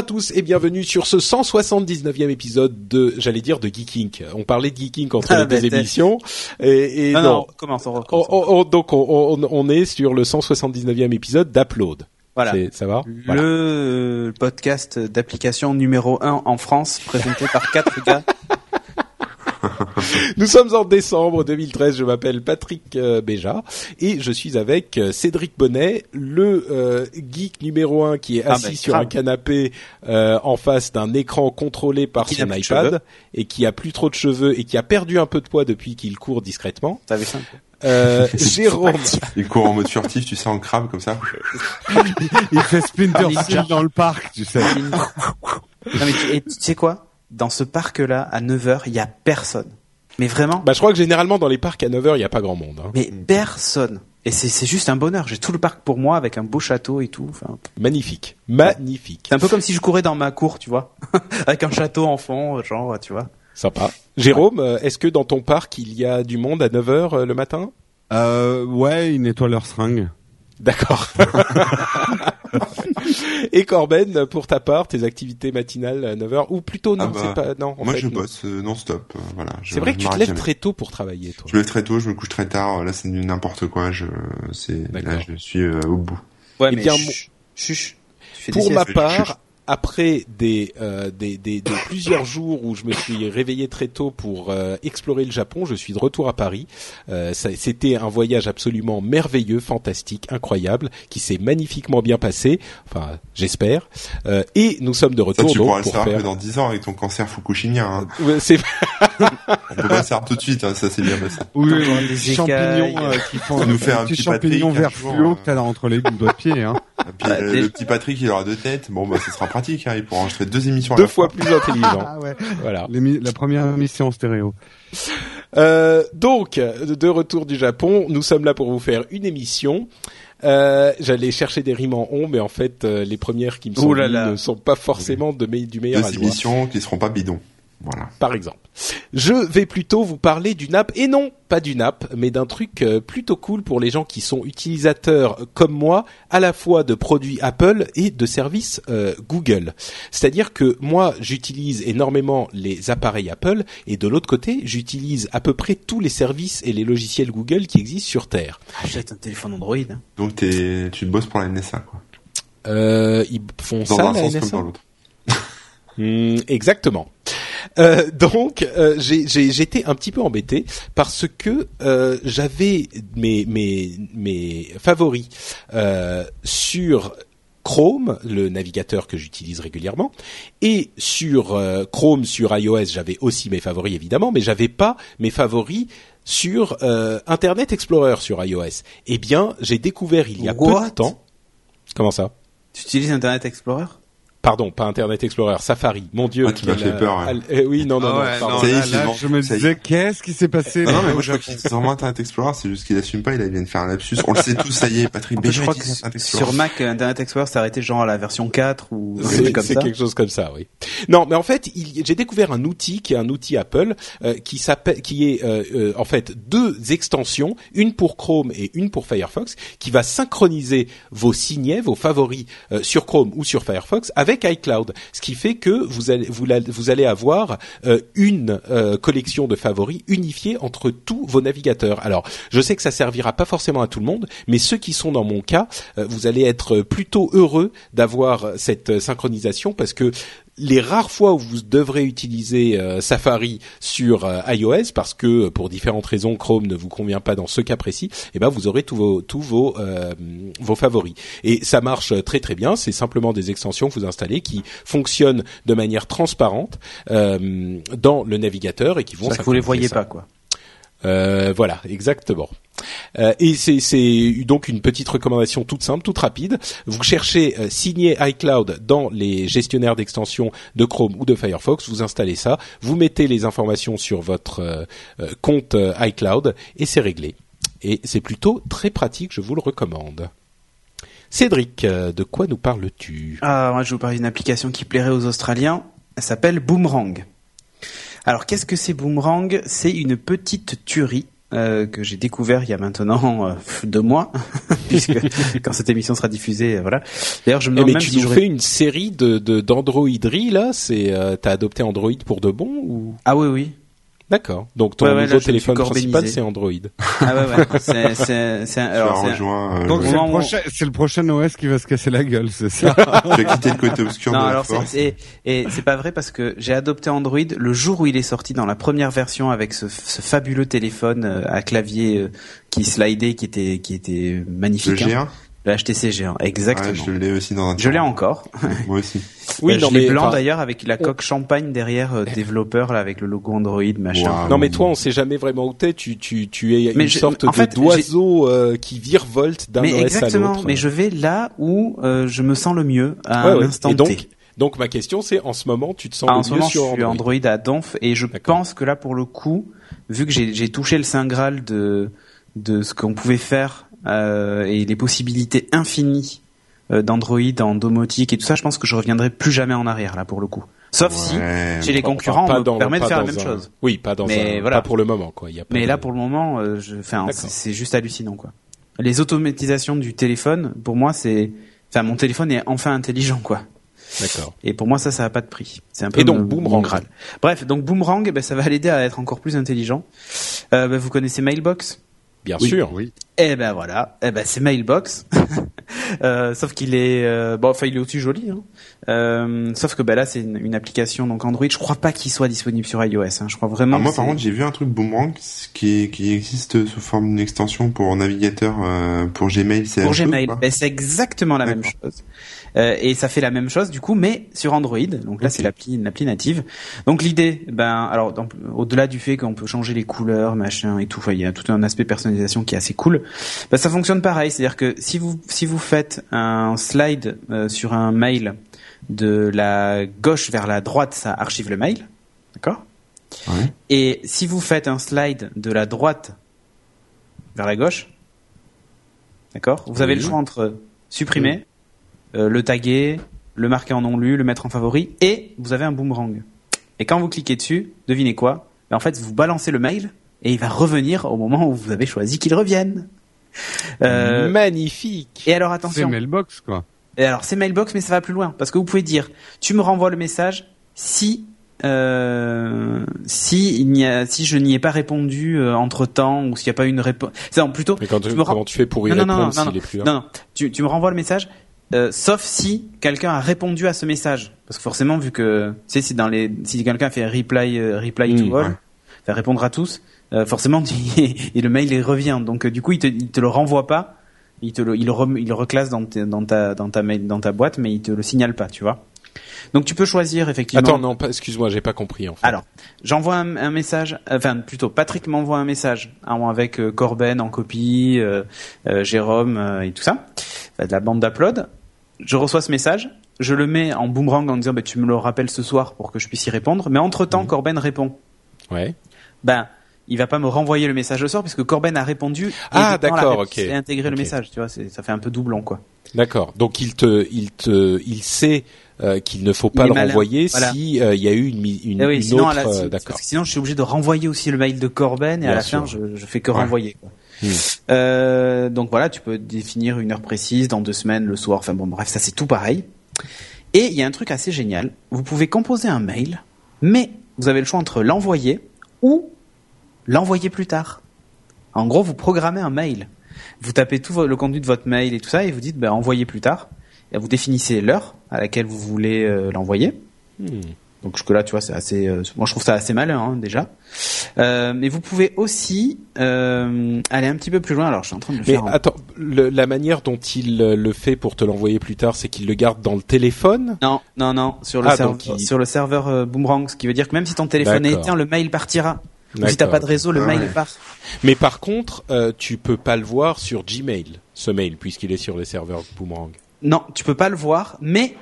À tous et bienvenue sur ce 179e épisode de, j'allais dire de Geeking. On parlait de Geeking entre Ah, les deux bah, émissions et, et Non, non. non, commence, on recommence. On- on- on- donc on, est sur le 179e épisode d'Upload. Voilà. Ça va? Voilà. Le podcast d'application numéro 1 en France, présenté par quatre gars. Nous sommes en décembre 2013. Je m'appelle Patrick euh, Béja et je suis avec euh, Cédric Bonnet, le euh, geek numéro un qui est Ah, assis ben, sur grave. un canapé euh, en face d'un écran contrôlé par Qui son iPad et qui a plus trop de cheveux et qui a perdu un peu de poids depuis qu'il court discrètement. T'avais ça Euh, Jérôme, Il court en mode furtif, tu sais, en crabe comme ça. Il fait Splinter. Cell dans le parc, tu sais. Non mais tu, et tu sais quoi? Dans ce parc-là, à 9h, il y a personne. Mais vraiment, bah, je crois que généralement dans les parcs à 9h, il n'y a pas grand monde. hein. mais personne. Et c'est c'est juste un bonheur. J'ai tout le parc pour moi avec un beau château et tout. Enfin, Magnifique. Magnifique. c'est un peu comme si je courais dans ma cour, tu vois, avec un château en fond, genre, tu vois. Sympa. Jérôme, euh, est-ce que dans ton parc, il y a du monde à 9h le matin? Euh, ouais, ils nettoient leurs seringues. D'accord. Et Corben, pour ta part, tes activités matinales à 9h ou plutôt non, Ah bah, c'est pas non. en Moi, fait, je non. bosse euh, non-stop. euh, voilà. C'est vrai que tu te lèves jamais. très tôt pour travailler, toi. Je me lève très tôt, je me couche très tard. Là, c'est n'importe quoi. Je, c'est, là, je suis euh, au bout. Ouais, Eh mais bien, chut, chut. Pour ma part, après des, euh, des, des, des plusieurs jours où je me suis réveillé très tôt pour euh, explorer le Japon, je suis de retour à Paris. Euh, ça- C'était un voyage absolument merveilleux, fantastique, incroyable, qui s'est magnifiquement bien passé. Enfin, j'espère. Euh, et nous sommes de Ça, retour tu donc pourras le pour savoir faire. que dans 10 ans avec ton cancer fukushimien. Hein. C'est On peut pas le savoir tout de suite. Hein, ça, c'est bien passé. Oui, Entendre oui, des champignons euh, qui font Ça nous fait un petit champignons Patrick, vert fluo euh. que t'as là entre les doigts de pied, hein. Et puis, Bah, euh, le petit Patrick, il aura deux têtes. Bon, bah, ce sera pratique. Hein, il pourra enregistrer deux émissions. à deux la fois plus intelligent. Ah ouais. Voilà. La première émission en stéréo. Euh, donc, de retour du Japon, nous sommes là pour vous faire une émission. Euh, J'allais chercher des rimes en on, mais en fait, euh, les premières qui me sont là ne sont pas forcément de me- du meilleur Deux aloi, émissions qui seront pas bidons. Voilà. par exemple. Je vais plutôt vous parler d'une app, et non, pas d'une app, mais d'un truc euh, plutôt cool pour les gens qui sont utilisateurs comme moi, à la fois de produits Apple et de services euh, Google. C'est-à-dire que moi, j'utilise énormément les appareils Apple, et de l'autre côté, j'utilise à peu près tous les services et les logiciels Google qui existent sur Terre. Achète un téléphone Android. hein. Donc, t'es, tu bosses pour la NSA, quoi. Euh, ils font Dans ça, un la sens NSA comme dans l'autre. Hmm, exactement. Euh, donc euh, j'ai- j'ai- j'étais un petit peu embêté parce que euh, j'avais mes, mes, mes favoris euh, sur Chrome, le navigateur que j'utilise régulièrement, et sur euh, Chrome sur iOS, j'avais aussi mes favoris évidemment, mais j'avais pas mes favoris sur euh, Internet Explorer sur iOS. Eh bien, j'ai découvert il y a peu What? de temps. Comment ça? Tu utilises Internet Explorer? Pardon, pas Internet Explorer, Safari. Mon Dieu, Ah, tu m'as quel, fait peur, euh, al- euh, oui, non, non, non. Ah ouais, pardon. non, Ça y est, là, c'est là, bon, je me disais, qu'est-ce qui s'est passé Non, mais moi, je crois qu'il c'est vraiment Internet Explorer, c'est juste qu'il assume pas, il vient de faire un lapsus. On le sait tous, ça y est, Patrick En plus, je Béja crois que sur Mac, euh, Internet Explorer s'est arrêté genre à la version 4 ou C'est comme c'est ça. quelque chose comme ça, oui. Non, mais en fait, j'ai découvert un outil qui est un outil Apple euh, qui s'appelle, qui est euh, euh, en fait deux extensions, une pour Chrome et une pour Firefox, qui va synchroniser vos signets, vos favoris euh, sur Chrome ou sur Firefox avec iCloud, ce qui fait que vous allez vous, allez avoir euh, une euh, collection de favoris unifiée entre tous vos navigateurs. Alors, je sais que ça servira pas forcément à tout le monde, mais ceux qui sont dans mon cas, euh, vous allez être plutôt heureux d'avoir cette synchronisation parce que les rares fois où vous devrez utiliser euh, Safari sur euh, iOS parce que euh, pour différentes raisons Chrome ne vous convient pas dans ce cas précis, eh ben vous aurez tous vos tous vos euh, vos favoris et ça marche très très bien. C'est simplement des extensions que vous installez qui fonctionnent de manière transparente euh, dans le navigateur et qui vont. Ça, vous les voyez ça. pas, quoi. Euh, voilà, exactement. Euh, et c'est, donc une petite recommandation toute simple, toute rapide. Vous cherchez euh, signer iCloud dans les gestionnaires d'extensions de Chrome ou de Firefox, vous installez ça, vous mettez les informations sur votre euh, compte iCloud et c'est réglé. Et c'est plutôt très pratique, je vous le recommande. Cédric, de quoi nous parles-tu? Ah, moi je vous parler d'une application qui plairait aux Australiens. Elle s'appelle Boomerang. Alors qu'est-ce que c'est Boomerang? C'est une petite tuerie euh, que j'ai découvert il y a maintenant euh, deux mois, puisque quand cette émission sera diffusée, euh, voilà. D'ailleurs, je me Eh, demande mais même tu si nous j'aurais- fais une série de, là, c'est euh, t'as adopté Android pour de bon ou? Ah oui, oui. D'accord. Donc ton Ouais, nouveau téléphone principal c'est Android. Ah ouais, ouais. C'est, c'est, c'est, alors, rejoint. euh, Donc c'est le prochain, c'est le prochain OS qui va se casser la gueule, c'est ça tu as quitté le côté obscur Non, de alors c'est, force. c'est- et c'est pas vrai parce que j'ai adopté Android le jour où il est sorti dans la première version avec ce, ce fabuleux téléphone euh, à clavier euh, qui slidait, qui était qui était Le magnifique. hein. G1 Le HTC G1, Ouais, exactement. je l'ai aussi dans un je l'ai encore. Moi aussi. Oui, Euh, non je l'ai mais blanc d'ailleurs avec la coque champagne derrière euh, développeur là avec le logo Android machin. Non mais toi on sait jamais vraiment où t'es, tu tu tu es Mais une je- sorte en d'oiseau euh, qui virevolte d'un Mais OS à exactement. l'autre. Mais je vais là où euh, je me sens le mieux à Ouais, un ouais. donc T. donc ma question c'est en ce moment tu te sens Ah, en le ce mieux moment, je sur suis Android. Android à donf et je pense que là, pour le coup, vu que j'ai j'ai touché le saint graal de de ce qu'on pouvait faire euh, et les possibilités infinies euh, d'Android en domotique et tout ça, je pense que je reviendrai plus jamais en arrière là pour le coup. Sauf si chez les concurrents, on me dans- permet de faire la même un- chose. Oui, pas dans Mais un, voilà. pas pour le moment quoi. Y a pas Mais de- là, pour le moment, euh, je, enfin, c'est juste hallucinant quoi. Les automatisations du téléphone, pour moi, c'est, enfin, mon téléphone est enfin intelligent quoi. D'accord. Et pour moi, ça, ça n'a pas de prix. C'est un peu Et donc, Boomerang. Bref, donc Boomerang, ben, ça va l'aider à être encore plus intelligent. Euh, ben, vous connaissez Mailbox? Bien Oui, sûr. Oui. Eh ben voilà, eh ben c'est Mailbox. Euh, sauf qu'il est, euh, bon, enfin il est aussi joli. Hein. Euh, sauf que ben là c'est une, une application donc Android. Je crois pas qu'il soit disponible sur iOS. Hein. Je crois vraiment. Ah, moi, par contre, j'ai vu un truc Boomerang qui, qui existe sous forme d'une extension pour navigateur euh, pour Gmail. Pour Gmail, ben, c'est exactement la même chose. Euh, et ça fait la même chose du coup, mais sur Android. Donc là, c'est l'appli, l'appli native. Donc l'idée, ben, alors au-delà du fait qu'on peut changer les couleurs, machin et tout, il y a tout un aspect personnalisation qui est assez cool. Ben, ça fonctionne pareil, c'est-à-dire que si vous si vous faites un slide euh, sur un mail de la gauche vers la droite, ça archive le mail, d'accord? Ouais. Et si vous faites un slide de la droite vers la gauche, d'accord? Vous avez Oui. le choix entre supprimer, euh, le taguer, le marquer en non lu, le mettre en favori, et vous avez un boomerang. Et quand vous cliquez dessus, devinez quoi? Ben, En fait, vous balancez le mail et il va revenir au moment où vous avez choisi qu'il revienne. Euh, Magnifique. et alors C'est attention, Mailbox, quoi. et alors c'est mailbox, mais ça va plus loin parce que vous pouvez dire, tu me renvoies le message si euh, si il n'y a si je n'y ai pas répondu entre temps ou s'il n'y a pas eu une réponse. C'est non, plutôt Mais quand tu tu, me comment tu fais pour y Non, non, non, répondre non, s'il non, est plus là non non, tu tu me renvoies le message. Euh, sauf si quelqu'un a répondu à ce message, parce que forcément vu que tu sais si dans les si quelqu'un fait reply euh, reply Mm, to all, ouais. répondre à tous, euh, forcément et le mail il revient, donc du coup il te il te le renvoie pas, il te le il rem- il le reclasse dans, ta dans ta mail dans ta boîte, mais il te le signale pas, tu vois. Donc tu peux choisir effectivement. Attends, non, excuse-moi, j'ai pas compris en fait. Alors, j'envoie un, un message, enfin plutôt Patrick m'envoie un message hein, avec euh, Corben en copie, euh, euh, Jérôme et tout ça, Enfin, de la bande d'upload. Je reçois ce message, je le mets en boomerang en disant bah, tu me le rappelles ce soir pour que je puisse y répondre, mais entre temps Corben répond. Ouais. Ben il va pas me renvoyer le message le soir puisque Corben a répondu. et Ah, d'accord, ok. Et intégré le message, tu vois, ça fait un peu doublon quoi. D'accord. Donc il te, il te, il sait euh, qu'il ne faut pas le malin. renvoyer Voilà. si euh, il y a eu une, une, Eh oui, une sinon, autre. la- euh, si- D'accord. parce que sinon, je suis obligé de renvoyer aussi le mail de Corben et Bien à la sûr. fin, je, je fais que Ouais. renvoyer. Quoi. Hmm. Euh, donc voilà, tu peux définir une heure précise dans deux semaines, le soir. Enfin bon, bref, ça c'est tout pareil. Et il y a un truc assez génial. Vous pouvez composer un mail, mais vous avez le choix entre l'envoyer ou l'envoyer plus tard. En gros, vous programmez un mail. Vous tapez tout le contenu de votre mail et tout ça, et vous dites ben, envoyer plus tard. Et vous définissez l'heure à laquelle vous voulez euh, l'envoyer. Hmm. Donc jusque là, tu vois, c'est assez. euh, moi, je trouve ça assez malin hein, déjà. Euh, mais vous pouvez aussi euh, aller un petit peu plus loin. Alors, je suis en train de le Mais faire. en- attends, le- la manière dont il euh, le fait pour te l'envoyer plus tard, c'est qu'il le garde dans le téléphone? Non, non, non, sur le, Ah, serveur, il- sur le serveur euh, Boomerang, ce qui veut dire que même si ton téléphone est éteint, le mail partira. Ou si t'as pas de réseau, le mail part. Mais par contre, euh, tu peux pas le voir sur Gmail, ce mail, puisqu'il est sur les serveurs Boomerang. Non, tu peux pas le voir, mais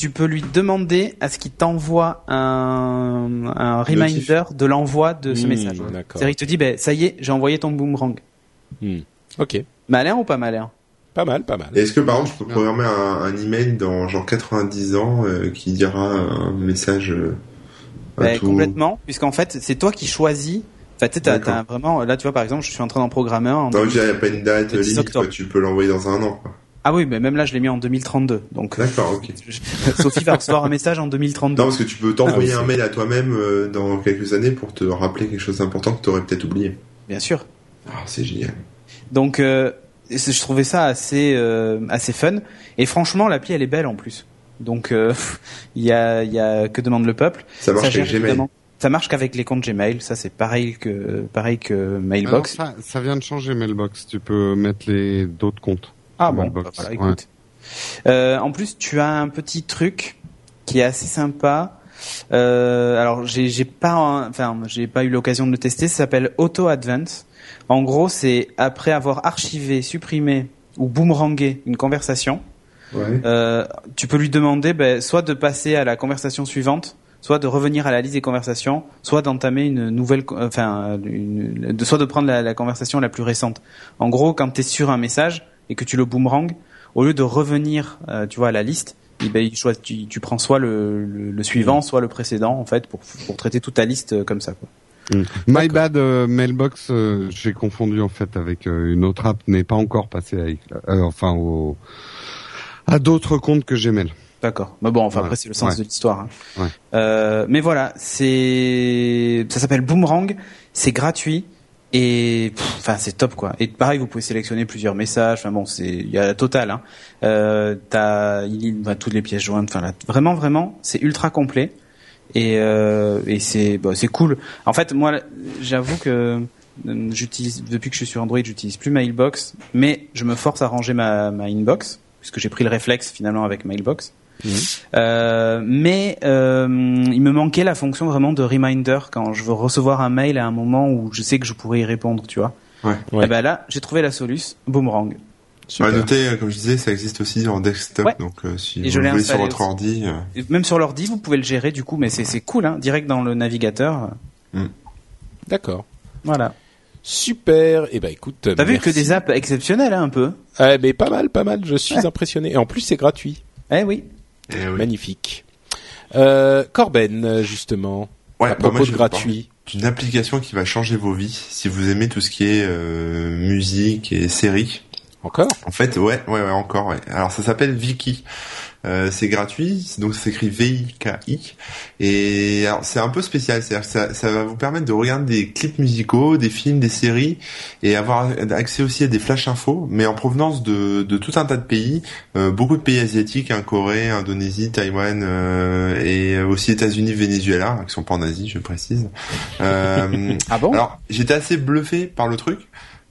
tu peux lui demander à ce qu'il t'envoie un, un reminder de l'envoi de ce Hmm, message. C'est-à-dire, il te dit, ben, ça y est, j'ai envoyé ton boomerang. Hmm. Ok, Malin ou pas malin? Pas mal, pas mal. Est-ce que par exemple je peux programmer un, un email dans genre 90 ans euh, qui dira un message euh, à tout Complètement, puisqu'en fait, c'est toi qui choisis. Enfin, tu sais, vraiment, là, tu vois, par exemple, je suis en train d'en programmer un. Non, il n'y a pas une date Le 10 limite, quoi. octobre. tu peux l'envoyer dans un an. Quoi. Ah oui, mais même là, je l'ai mis en 2032. Donc, euh, D'accord, ok. Sophie va recevoir un message en 2032. Non, parce que tu peux t'envoyer Ah oui, un mail à toi-même euh, dans quelques années pour te rappeler quelque chose d'important que tu aurais peut-être oublié. Bien sûr. Ah, c'est génial. Donc, euh, je trouvais ça assez, euh, assez fun. Et franchement, l'appli, elle est belle en plus. Donc, euh, il y a, il y a que demande le peuple. Ça marche avec Gmail. évidemment- Ça marche qu'avec les comptes Gmail. Ça, c'est pareil que, pareil que Mailbox. Alors, ça, ça vient de changer Mailbox. Tu peux mettre les d'autres comptes. Ah bon, bah voilà, ouais. écoute. Euh, en plus, tu as un petit truc qui est assez sympa. Euh, alors, j'ai pas, enfin, j'ai pas eu l'occasion de le tester. Ça s'appelle Auto Advance. En gros, c'est après avoir archivé, supprimé ou boomerangé une conversation, Ouais. euh, tu peux lui demander ben, soit de passer à la conversation suivante, soit de revenir à la liste des conversations, soit d'entamer une nouvelle, enfin, une, de, soit de prendre la, la conversation la plus récente. En gros, quand tu es sur un message et que tu le boomerang, au lieu de revenir, euh, tu vois, à la liste, eh ben, il choisit- tu, tu prends soit le, le, le suivant, soit le précédent, en fait, pour, pour traiter toute ta liste euh, comme ça. Quoi. My bad euh, Mailbox, euh, j'ai confondu en fait avec euh, une autre app, n'est pas encore passé avec, euh, enfin au, à d'autres comptes que Gmail. D'accord. Mais bon, enfin Ouais. après c'est le sens Ouais. de l'histoire. hein. Ouais. Euh, mais voilà, c'est ça s'appelle Boomerang, c'est gratuit et enfin c'est top quoi. Et pareil, vous pouvez sélectionner plusieurs messages. Enfin bon, c'est il y a la totale. Hein. Euh, t'as il a toutes les pièces jointes. Enfin là, vraiment vraiment, c'est ultra complet et euh, et c'est bah, c'est cool. En fait, moi j'avoue que euh, j'utilise depuis que je suis sur Android, j'utilise plus Mailbox, mais je me force à ranger ma ma inbox puisque j'ai pris le réflexe finalement avec Mailbox. Euh, mais euh, il me manquait la fonction vraiment de reminder quand je veux recevoir un mail à un moment où je sais que je pourrais y répondre, tu vois. Ouais. Ouais. Et ben là, j'ai trouvé la solution, Boomerang. À noter, euh, comme je disais, ça existe aussi en desktop, Ouais. donc euh, si Et vous voulez sur votre aussi. ordi, euh, Et Même sur l'ordi, vous pouvez le gérer du coup, mais c'est c'est cool, hein, direct dans le navigateur. D'accord. Voilà. Super. Eh ben écoute, T'as vu que des apps exceptionnelles, hein, un peu. Ah, mais pas mal, pas mal. Je suis impressionné. Et en plus, c'est gratuit. Eh oui. Eh oui. Magnifique. Euh, Corben, justement. Ouais, à bah, moi, propos de gratuit. d'une application qui va changer vos vies si vous aimez tout ce qui est euh, musique et séries. Encore? En fait, ouais, ouais, ouais, encore, ouais. Alors, ça s'appelle Viki. Euh, c'est gratuit, donc ça s'écrit V-I-K-I. Et c'est un peu spécial, c'est-à-dire que ça, ça va vous permettre de regarder des clips musicaux, des films, des séries, et avoir accès aussi à des flash infos, mais en provenance de, de tout un tas de pays, euh, beaucoup de pays asiatiques, hein, Corée, Indonésie, Taïwan, euh, et aussi États-Unis, Venezuela, hein, qui sont pas en Asie, je précise. Euh, Ah bon? alors, j'étais assez bluffé par le truc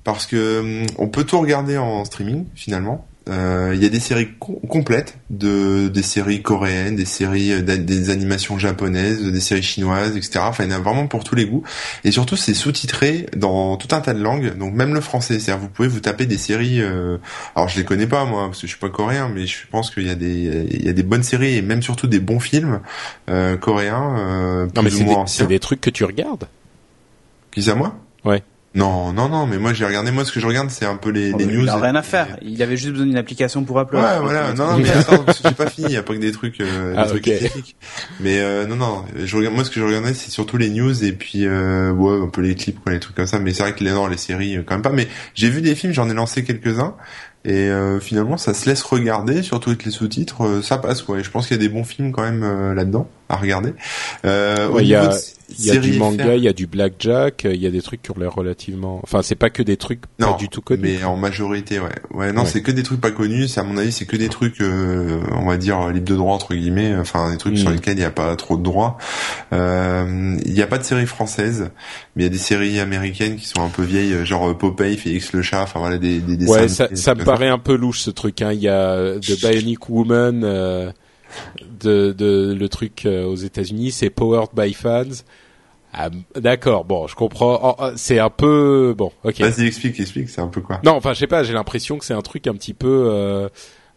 parce que hum, on peut tout regarder en streaming finalement. Euh, Il y a des séries com- complètes de des séries coréennes, des séries euh, des animations japonaises, des séries chinoises, etc. Enfin, il y en a vraiment pour tous les goûts. Et surtout, c'est sous-titré dans tout un tas de langues, donc même le français. C'est-à-dire, vous pouvez vous taper des séries. euh, Alors, je les connais pas moi, parce que je suis pas coréen, mais je pense qu'il y a des il y a des bonnes séries et même surtout des bons films euh, coréens, euh, Non, mais c'est des, des trucs que tu regardes? Qui ça moi? Ouais. Non, non, non, mais moi j'ai regardé, moi ce que je regarde c'est un peu les, les news. Il a rien à faire. Il avait juste besoin d'une application pour upload. Ouais, voilà. Non, non, mais attends, parce que j'ai pas fini. Il y a pas que des trucs, euh, des Ah, trucs ok. spécifiques. Mais euh, non, non. Je regarde, moi ce que je regardais c'est surtout les news et puis euh, ouais, un peu les clips, quoi, les trucs comme ça. Mais c'est vrai que les non, les séries euh, quand même pas. Mais j'ai vu des films, j'en ai lancé quelques uns. Et euh, finalement, ça se laisse regarder, surtout avec les sous-titres, euh, ça passe quoi. Et je pense qu'il y a des bons films quand même euh, là-dedans à regarder. Euh, Ouais, il y a- y a du manga, il y a du blackjack, euh, il y a des trucs qui ont l'air relativement. Enfin, c'est pas que des trucs Non, pas du tout connus. Mais en majorité, ouais. Ouais, non, Ouais. c'est que des trucs pas connus. C'est à mon avis, c'est que des trucs, euh, on va dire libres de droit entre guillemets. Enfin, des trucs Mm. sur lesquels il n'y a pas trop de droits. Euh, Il n'y a pas de séries françaises, mais il y a des séries américaines qui sont un peu vieilles, genre Popeye, Félix le chat. Enfin voilà, des des Ouais, ça, des ça me trucs comme paraît un peu louche ce truc. Hein. Il y a euh, The Bionic Woman, euh, de, de le truc euh, aux États-Unis, c'est Powered by Fans. Ah, d'accord, bon, je comprends. Oh, oh, c'est un peu bon, ok. Vas-y, explique, explique, c'est un peu quoi Non, enfin, je sais pas. J'ai l'impression que c'est un truc un petit peu. Euh,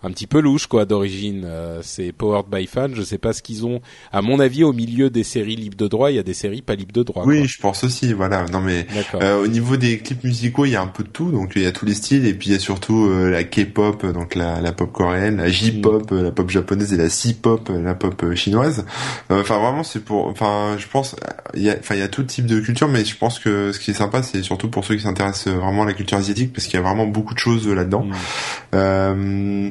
un petit peu louche quoi d'origine. Euh, c'est powered by fans. Je sais pas ce qu'ils ont. À mon avis, au milieu des séries libres de droit, il y a des séries pas libres de droit. Oui, quoi. je pense aussi. Voilà. Non mais euh, au niveau des clips musicaux, il y a un peu de tout. Donc il y a tous les styles et puis il y a surtout euh, la K-pop, donc la, la pop coréenne, la J-pop, euh, la pop japonaise et la C-pop, euh, la pop euh, chinoise. Euh, Enfin vraiment, c'est pour. Enfin, je pense. Il y a. Enfin, il y a tout type de culture, mais je pense que ce qui est sympa, c'est surtout pour ceux qui s'intéressent vraiment à la culture asiatique, parce qu'il y a vraiment beaucoup de choses euh, là-dedans. Mm.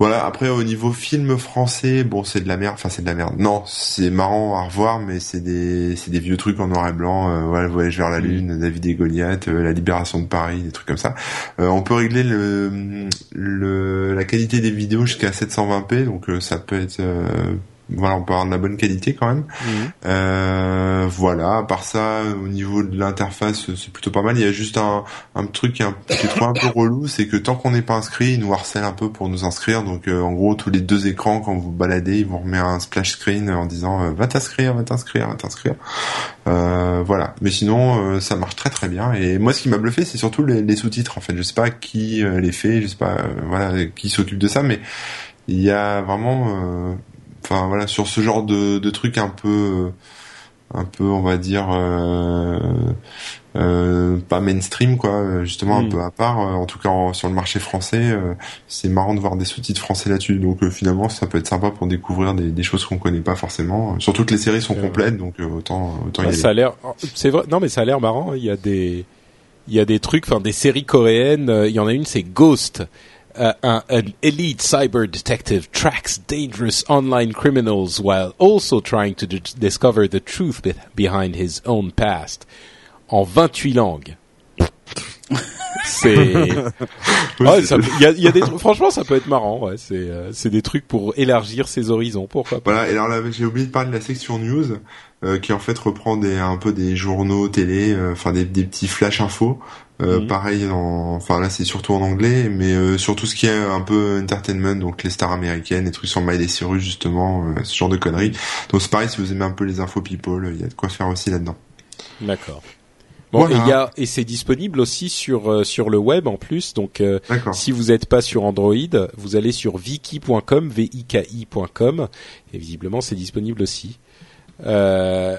Voilà. Après, au niveau film français, bon, c'est de la merde. Enfin, c'est de la merde. Non, c'est marrant à revoir, mais c'est des, c'est des vieux trucs en noir et blanc. Euh, voilà, Voyage vers la lune, David et Goliath, euh, La Libération de Paris, des trucs comme ça. Euh, on peut régler le, le, la qualité des vidéos jusqu'à 720p, donc euh, ça peut être, euh, voilà, on peut avoir de la bonne qualité quand même. Mhm. Euh, voilà, à part ça, au niveau de l'interface, c'est plutôt pas mal. Il y a juste un, un truc qui est, un, qui est trop un peu relou, c'est que tant qu'on n'est pas inscrit, ils nous harcèlent un peu pour nous inscrire. Donc euh, en gros, tous les deux écrans, quand vous baladez, ils vous remettent un splash screen en disant euh, va t'inscrire, va t'inscrire, va t'inscrire. Euh, voilà. Mais sinon, euh, ça marche très très bien. Et moi, ce qui m'a bluffé, c'est surtout les, les sous-titres. En fait, je sais pas qui les fait, je sais pas, voilà, qui s'occupe de ça, mais il y a vraiment, euh, enfin voilà, sur ce genre de, de truc un peu, euh, un peu, on va dire, euh, euh, pas mainstream quoi, justement un peu à part. euh, en tout cas, en- sur le marché français, euh, c'est marrant de voir des sous-titres français là-dessus. Donc euh, finalement, ça peut être sympa pour découvrir des, des choses qu'on connaît pas forcément. Surtout que les séries sont complètes, donc euh, autant, autant y aller. ça a l'air. C'est vrai. Non, mais ça a l'air marrant. Il y a des, il y a des trucs, enfin des séries coréennes. Il y en a une, c'est Ghost. Uh, un, an elite cyber detective tracks dangerous online criminals while also trying to d- discover the truth be- behind his own past. En 28 langues. c'est. Ouais, ça peut- il y a, il y a des trucs- franchement, ça peut être marrant. Ouais, c'est, euh, c'est des trucs pour élargir ses horizons. Pourquoi pas. Voilà, et alors là, j'ai oublié de parler de la section news, euh, qui en fait reprend des, un peu des journaux télé, euh, enfin des, des petits flash infos. Euh, Mhm. Pareil, en, enfin là c'est surtout en anglais, mais euh, sur tout ce qui est un peu entertainment, donc les stars américaines, les trucs sur Miley Cyrus justement, euh, ce genre de conneries. Donc c'est pareil, si vous aimez un peu les infos people, il y a de quoi faire aussi là-dedans. D'accord. Bon, Voilà. et il y a et c'est disponible aussi sur euh, sur le web en plus. Donc euh, si vous n'êtes pas sur Android, vous allez sur viki.com, v i k i.com et visiblement c'est disponible aussi. Euh,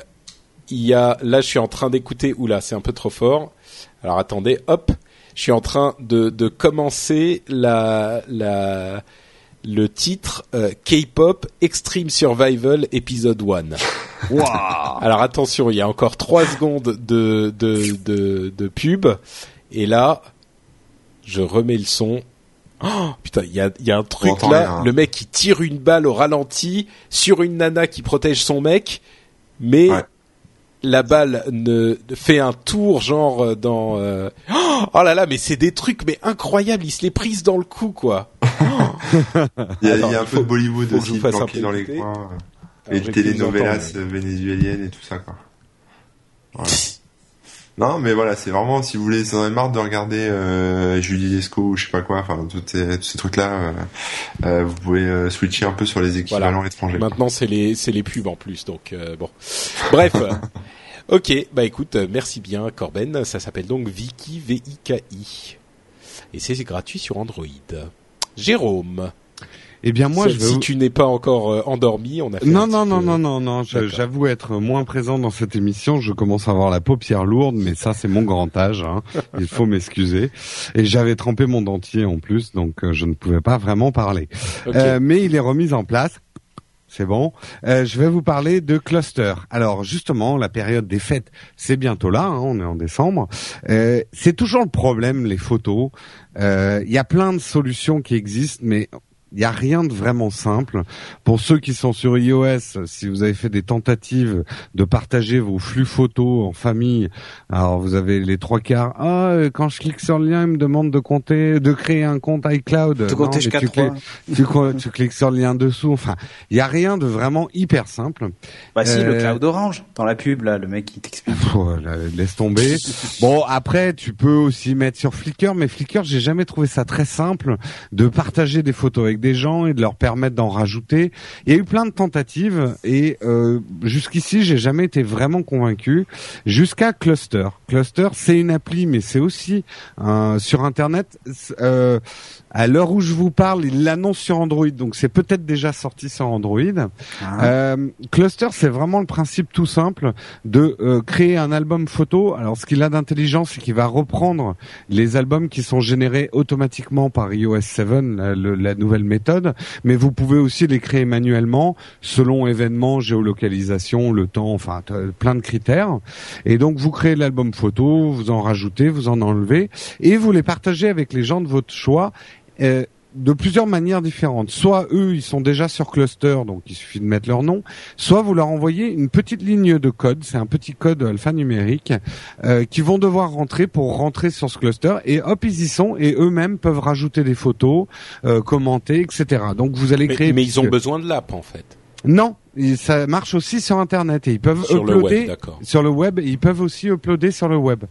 il y a là je suis en train d'écouter oula, c'est un peu trop fort. Alors attendez, hop, je suis en train de de commencer la la le titre euh, K-pop Extreme Survival Episode 1. Alors attention, il y a encore trois secondes de, de, de, de pub. Et là, je remets le son. Oh, putain, il y a, il y a un truc là. rien. Le mec qui tire une balle au ralenti sur une nana qui protège son mec, mais Ouais. la balle ne fait un tour genre euh, dans. euh, Oh là là, mais c'est des trucs mais incroyables. Il se les prise dans le cou quoi. Il y a, Attends, il y a un peu de Bollywood aussi vous fasse un planqué peu dans les coins. Les telenovelas vénézuéliennes et tout ça quoi. Voilà. Non, mais voilà, c'est vraiment si vous voulez, si vous en avez marre de regarder euh, Julie Lescaut ou je sais pas quoi, enfin tous ces, trucs-là, euh, euh, vous pouvez euh, switcher un peu sur les équivalents étrangers. Maintenant, c'est les c'est les pubs en plus, donc bon. Bref. ok, bah écoute, merci bien Corben. Ça s'appelle donc Viki V I K I et c'est gratuit sur Android. Jérôme, Eh bien, moi, je vais si tu n'es pas encore euh, endormi, on a fait Non, un non, petit non, peu- non, non, non, D'accord. j'avoue être moins présent dans cette émission. Je commence à avoir la paupière lourde, mais ça, c'est mon grand âge. Hein. Il faut m'excuser. Et j'avais trempé mon dentier en plus, donc euh, je ne pouvais pas vraiment parler. Euh, mais il est remis en place. C'est bon. Euh, je vais vous parler de cluster. Alors justement, la période des fêtes, c'est bientôt là. hein, on est en décembre. Euh, c'est toujours le problème, les photos. Euh, Il y a plein de solutions qui existent, mais il n'y a rien de vraiment simple. Pour ceux qui sont sur iOS, si vous avez fait des tentatives de partager vos flux photos en famille, alors vous avez les trois quarts. Ah, euh, quand je clique sur le lien, il me demande de compter, de créer un compte iCloud. Tout Non, compter mais jusqu'à tu trois. cliques- tu, cliques sur le lien dessous. Enfin, il y a rien de vraiment hyper simple. Bah si, le Euh, cloud orange, dans la pub, là, le mec qui t'explique. Laisse tomber. Bon, après, tu peux aussi mettre sur Flickr, mais Flickr, j'ai jamais trouvé ça très simple de partager des photos avec des gens et de leur permettre d'en rajouter. Il y a eu plein de tentatives et euh, jusqu'ici, j'ai jamais été vraiment convaincu. Jusqu'à Cluster. Cluster, c'est une appli, mais c'est aussi euh, sur Internet. Euh, à l'heure où je vous parle, il l'annonce sur Android, donc c'est peut-être déjà sorti sur Android. Ah. Euh, Cluster, c'est vraiment le principe tout simple de euh, créer un album photo. Alors, ce qu'il a d'intelligent, c'est qu'il va reprendre les albums qui sont générés automatiquement par iOS 7, la, la nouvelle méthode, mais vous pouvez aussi les créer manuellement selon événements, géolocalisation, le temps, enfin t- plein de critères. Et donc, vous créez l'album photo, vous en rajoutez, vous en enlevez, et vous les partagez avec les gens de votre choix. Euh, de plusieurs manières différentes. Soit eux, ils sont déjà sur Cluster, donc il suffit de mettre leur nom. Soit vous leur envoyez une petite ligne de code, c'est un petit code alphanumérique, euh, qu'ils vont devoir rentrer pour rentrer sur ce cluster. Et hop, ils y sont et eux-mêmes peuvent rajouter des photos, euh, commenter, etc. Donc vous allez Mais, créer. mais ils ont besoin de l'app en fait. Non, ça marche aussi sur Internet et ils peuvent Sur le uploader web, sur le web. et Ils peuvent aussi uploader sur le web.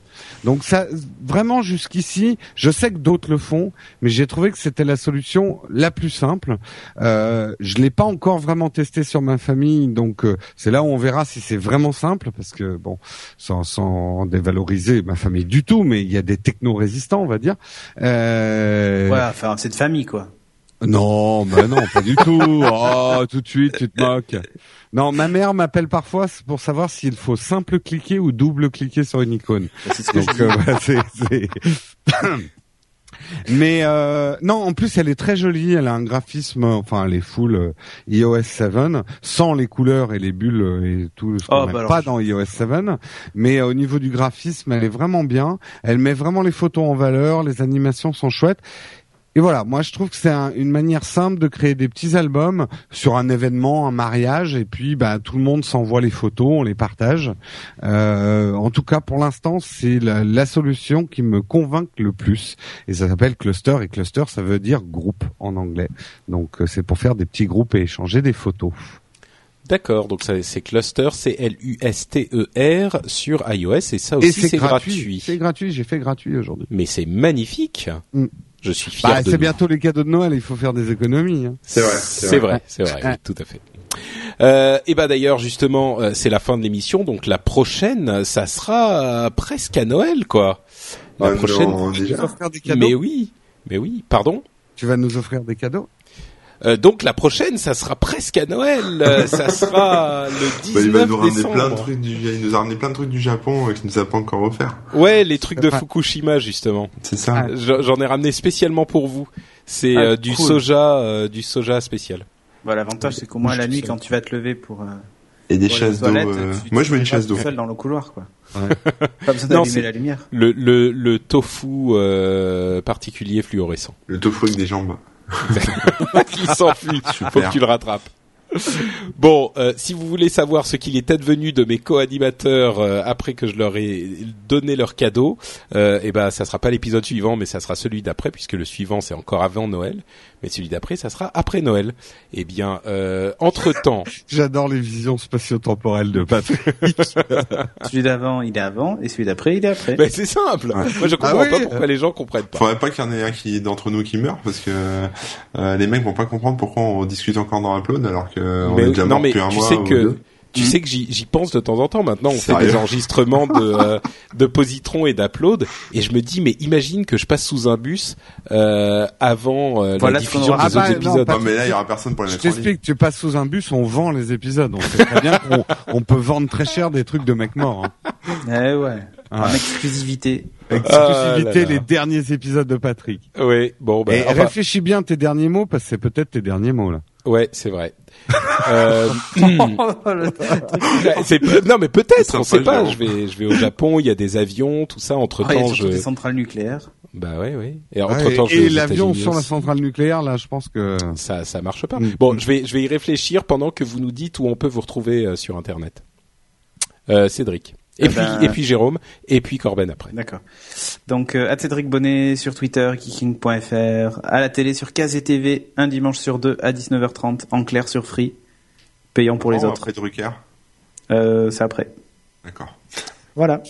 Donc ça, vraiment jusqu'ici, je sais que d'autres le font, mais j'ai trouvé que c'était la solution la plus simple. Euh, je l'ai pas encore vraiment testé sur ma famille, donc euh, c'est là où on verra si c'est vraiment simple, parce que bon, sans, sans dévaloriser ma famille du tout, mais il y a des techno-résistants, on va dire. Euh, Ouais, enfin, c'est de famille, quoi. Non, bah non, pas du tout. Oh, tout de suite, tu te moques. Non, ma mère m'appelle parfois pour savoir s'il faut simple cliquer ou double cliquer sur une icône. C'est ce que je Mais euh, non, en plus elle est très jolie. Elle a un graphisme, enfin elle est full euh, iOS 7, sans les couleurs et les bulles euh, et tout ce qu'on Oh, bah pas je- dans iOS 7. Mais euh, au niveau du graphisme, elle est vraiment bien. Elle met vraiment les photos en valeur. Les animations sont chouettes. Et voilà, moi je trouve que c'est un- une manière simple de créer des petits albums sur un événement, un mariage, et puis bah, tout le monde s'envoie les photos, on les partage. Euh, en tout cas, pour l'instant, c'est la, la solution qui me convainc le plus. Et ça s'appelle Cluster, et Cluster, ça veut dire groupe en anglais. Donc euh, c'est pour faire des petits groupes et échanger des photos. D'accord, donc ça, c'est Cluster, c'est L-U-S-T-E-R sur iOS et ça aussi et c'est c'est gratuit. gratuit. C'est gratuit, j'ai fait gratuit aujourd'hui. Mais c'est magnifique. Mm. Je suis fier Bah, de c'est bientôt les cadeaux de Noël, il faut faire des économies. hein. C'est vrai, C'est c'est vrai, c'est vrai, oui, tout à fait. Euh, et ben d'ailleurs justement, euh, c'est la fin de l'émission, donc la prochaine, ça sera euh, presque à Noël, quoi. La Ah, prochaine. non, Tu vas déjà. nous offrir des cadeaux Mais oui, mais oui. Pardon? Tu vas nous offrir des cadeaux? Euh, donc la prochaine, ça sera presque à Noël. Euh, ça sera le 19 Bah, il va nous ramener décembre. plein de trucs du, il nous a ramené plein de trucs du Japon euh, qu'il nous a pas encore offert. Ouais, les trucs de. Fukushima justement. C'est ça. J'en ai ramené spécialement pour vous. C'est Ah, euh, du cool. soja, euh, du soja spécial. Bah, l'avantage, c'est qu'au moins, la nuit, quand tu vas te lever pour, euh, Et des pour chasses d'eau. euh, Moi, je veux une chasse d'eau. tout seul dans le couloir, quoi. Ouais. Pas besoin Non, d'allumer c'est- la lumière. Le, le, le tofu euh, particulier fluorescent. Le tofu avec des jambes. Il s'enfuit. Faut que tu le rattrapes. Bon, euh, si vous voulez savoir ce qu'il est advenu de mes co-animateurs euh, après que je leur ai donné leur cadeau, euh, eh ben ça sera pas l'épisode suivant, mais ça sera celui d'après, puisque le suivant c'est encore avant Noël, mais celui d'après ça sera après Noël. Eh bien, euh, entre temps, J'adore les visions spatio-temporelles de Patrick. Celui d'avant, il est avant, et celui d'après, il est après. ben, c'est simple. Ouais. Moi je comprends Ah oui. pas pourquoi les gens comprennent pas. Faudrait pas qu'il y en ait un qui d'entre nous qui meurt parce que euh, les mecs vont pas comprendre pourquoi on discute encore dans Upload alors que on Mais est déjà mort mais depuis un mois sais ou que deux. Tu sais que j'y j'y pense de temps en temps. Maintenant, on fait des enregistrements de euh, de positron et d'upload, et je me dis mais imagine que je passe sous un bus euh, avant euh, Voilà la diffusion aura des Ah autres bah, non, épisodes. Non mais là il y aura personne pour les Je t'explique, tu passes sous un bus, on vend les épisodes. On sait très bien qu'on on peut vendre très cher des trucs de mecs morts. Hein. Eh ouais. Ah. En exclusivité. Exclusivité, Ah là là. les derniers épisodes de Patrick. Oui, bon ben Et enfin, réfléchis bien tes derniers mots, parce que c'est peut-être tes derniers mots là. ouais, c'est vrai. Euh, c'est non mais peut-être, on sait pas. Je vais je vais au Japon, il y a des avions, tout ça. Entre Ah, il y a temps, surtout je des centrales nucléaires. bah ouais ouais. Et Ouais, entre temps, et l'avion sur la centrale nucléaire, là, je pense que... ça ça marche pas. Mm. Bon, je vais je vais y réfléchir pendant que vous nous dites où on peut vous retrouver euh, sur internet. Euh, Cédric. Et Eh puis ben- et puis Jérôme et puis Corben après. D'accord. Donc, euh, Cédric Bonnet sur Twitter, kicking.fr, à la télé sur KZ TV, un dimanche sur deux à 19h30, en clair sur Free, payant pour les Oh, autres. Après Drucker. Euh, c'est après. D'accord. Voilà.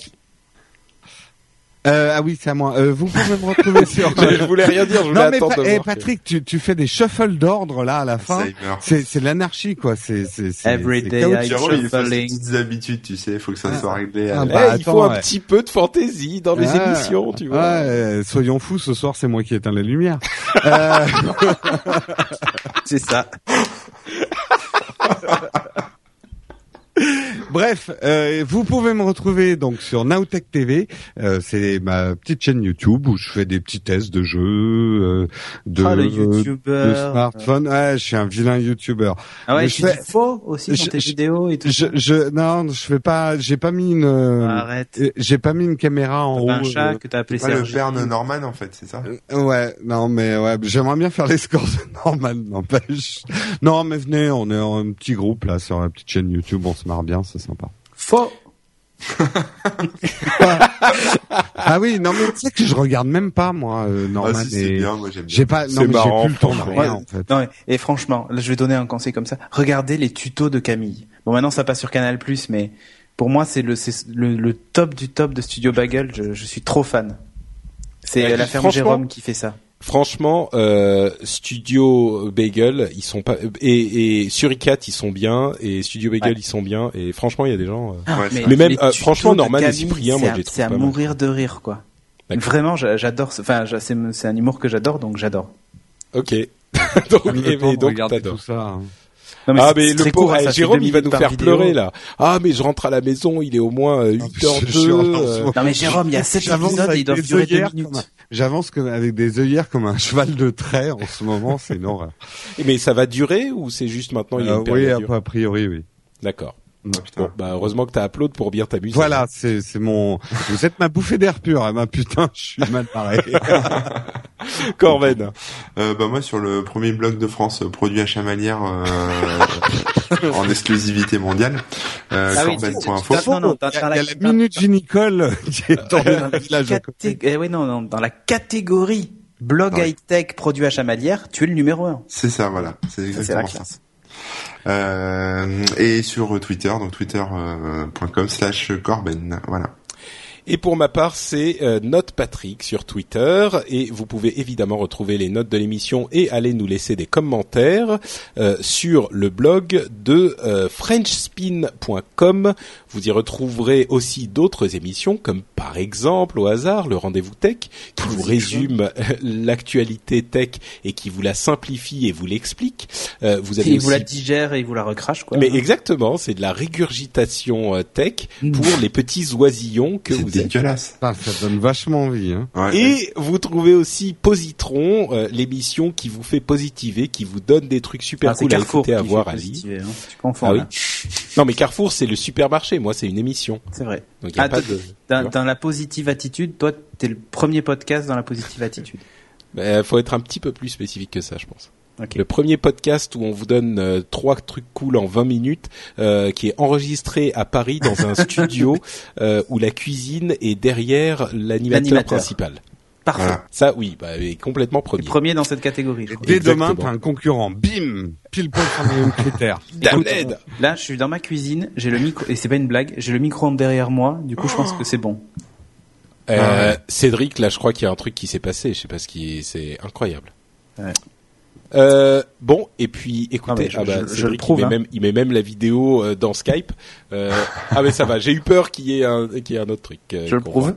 Euh, ah oui, c'est à moi. Euh, vous pouvez me retrouver sur. je voulais rien dire, je voulais non mais attendre Pa- de eh, Patrick, tu, tu fais des shuffles d'ordre là à la fin. C'est c'est de l'anarchie quoi. C'est c'est c'est. Every c'est day chaotique. I Jérôme, il shuffling. petites habitudes, tu sais, il faut que ça Ah. soit réglé. Ah à- bah, Eh, il faut un ouais. petit peu de fantaisie dans les Ah, émissions, tu vois. Ouais, euh, soyons fous, ce soir c'est moi qui éteins la lumière. Euh, C'est ça. Bref, euh, vous pouvez me retrouver donc sur Nowtech TV. Euh, c'est ma petite chaîne YouTube où je fais des petits tests de jeux, euh, de, Ah, le de smartphone. Ouais, je suis un vilain YouTuber. Ah ouais, je fais- faux aussi dans je- tes je- vidéos et tout. Je, je, non, je fais pas, j'ai pas mis une, euh, Arrête. euh, j'ai pas mis une caméra en haut. Un chat euh, que t'as appelé Pas le Serge. Berne Norman, en fait, c'est ça? Euh, Ouais, non, mais ouais, j'aimerais bien faire les scores de normal, n'empêche. Non, mais venez, on est en un petit groupe là sur la petite chaîne YouTube, on se marre bien, c'est sympa. Faux. Ah oui, non mais tu sais que je regarde même pas moi euh, Ah Norman si, et bien, moi j'aime bien. j'ai pas, non mais j'ai plus le temps de franchement. rien en fait. Non, et franchement, là, je vais donner un conseil comme ça. Regardez les tutos de Camille. Bon, maintenant, ça passe sur Canal+, mais pour moi, c'est le, c'est le, le top du top de Studio Bagel. Je, je suis trop fan. C'est Ouais, la ferme Jérôme qui fait ça. Franchement, euh, Studio Bagel, ils sont pas et, et Suricat, ils sont bien et Studio Bagel, Ouais. ils sont bien et franchement, il y a des gens. euh, Ouais, c'est Mais même, euh, franchement, Norman et Camille, Cyprien, moi, c'est à- trouve C'est à mal. mourir de rire, quoi. Vraiment, j'a- j'adore. Enfin, c'est c'est un humour que j'adore, donc j'adore. Ok. donc, et, temps et donc tout ça. hein. Non, Ah mais le pauvre hein, Jérôme, il va nous faire vidéo. pleurer là. Ah mais je rentre à la maison, il est au moins euh, Je- 8h02. je suis en- euh, Non mais Jérôme, il y a sept J'avance épisodes et avec ils doivent des durer deux œillères minutes. J'avance avec des œillères comme un cheval de trait en ce moment, c'est une horreur. Mais ça va durer ou c'est juste maintenant il y a Euh, une oui, a priori, oui. D'accord. Ah. Bon, bah heureusement que t'as upload pour bien t'amuser. Voilà, c'est c'est mon. Vous êtes ma bouffée d'air pur, hein, ma putain, je suis mal barré. Corben. Euh, bah moi sur le premier blog de France euh, produit à Chamalières euh, en exclusivité mondiale, euh, Ah oui, corben.info. tu- Non, non, dans- il y a, dans la- il y a la minute vinicole qui est tombée dans le village. eh oui, non, non, dans la catégorie blog Ouais. high-tech produit à Chamalières, tu es le numéro un. C'est ça, voilà. C'est exactement ça. Euh, et sur Twitter, donc twitter.com slash corben. Voilà. Et pour ma part, c'est euh, Note Patrick sur Twitter. Et vous pouvez évidemment retrouver les notes de l'émission et aller nous laisser des commentaires euh, sur le blog de euh, FrenchSpin.com. Vous y retrouverez aussi d'autres émissions, comme par exemple, au hasard, le Rendez-vous Tech, qui vous résume euh, l'actualité tech et qui vous la simplifie et vous l'explique. Euh, vous avez Il aussi vous la digère et vous la recrache, quoi. mais exactement, c'est de la régurgitation euh, tech pour les petits oisillons que vous. Dégueulasse. Ah, ça donne vachement envie. Hein. Ouais. Et vous trouvez aussi Positron, euh, l'émission qui vous fait positiver, qui vous donne des trucs super Ah, c'est cool à Carrefour écouter, à voir, à lire. hein. Tu confonds, Ah oui. là. Non mais Carrefour c'est le supermarché, moi c'est une émission. C'est vrai. Donc il y a Ah, pas de. Dans, la positive attitude, toi, t'es le premier podcast dans la positive attitude. Euh, faut être un petit peu plus spécifique que ça, je pense. Le premier podcast où on vous donne euh, trois trucs cool en 20 minutes, euh, qui est enregistré à Paris dans un studio euh, où la cuisine est derrière l'animateur principal. Parfait. Voilà. Ça, oui, bah, est complètement premier. premier dans cette catégorie. je crois. Dès Exactement. demain, t'as un concurrent. Bim Pile poil sur les mêmes critères. Là, je suis dans ma cuisine, j'ai le micro, et c'est pas une blague, j'ai le micro-ondes derrière moi, du coup, je pense que c'est bon. Euh, Ouais. Cédric, là, je crois qu'il y a un truc qui s'est passé. Je sais pas ce qui, c'est incroyable. Ouais. Euh, bon, et puis écoutez, Ah ah bah, je- le trouve, il, met hein. même, il met même la vidéo euh, dans Skype. Euh, ah mais ça va, j'ai eu peur qu'il y ait un, qu'il y ait un autre truc. euh, Je le prouve.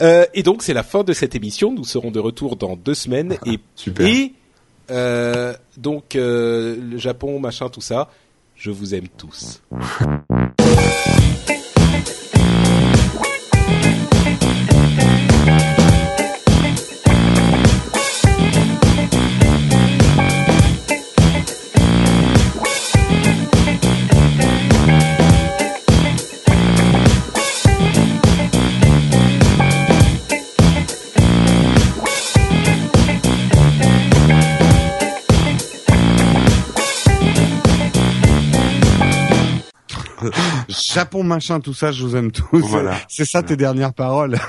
Euh, et donc c'est la fin de cette émission. Nous serons de retour dans deux semaines et Super. et euh, donc euh, le Japon, machin, tout ça. Je vous aime tous. Japon machin, tout ça, je vous aime tous. Voilà. C'est ça tes dernières paroles.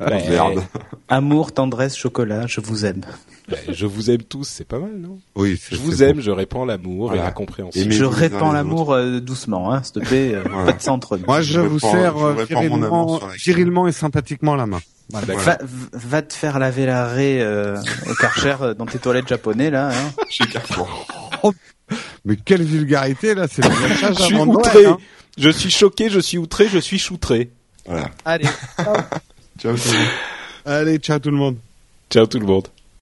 Ouais, Merde. Amour, tendresse, chocolat, je vous aime. je vous aime tous, c'est pas mal, non? Oui, c'est- Je vous aime, bon. je répands l'amour et la compréhension. Je répands l'amour euh, doucement, hein, s'il te plaît. euh, Voilà. Faites ça entre nous. Moi, je, Je vous sers euh, virilement, virilement et sympathiquement la main. Voilà. Voilà. Va, va te faire laver la raie euh, au Karcher euh, dans tes toilettes japonais là. Hein. Chez Carrefour. Mais quelle vulgarité là, c'est le message Je suis Noël, outré. hein. Je suis choqué, je suis outré, je suis choutré. Voilà. Allez. Ciao tout le monde. Allez, ciao tout le monde. Ciao tout le monde.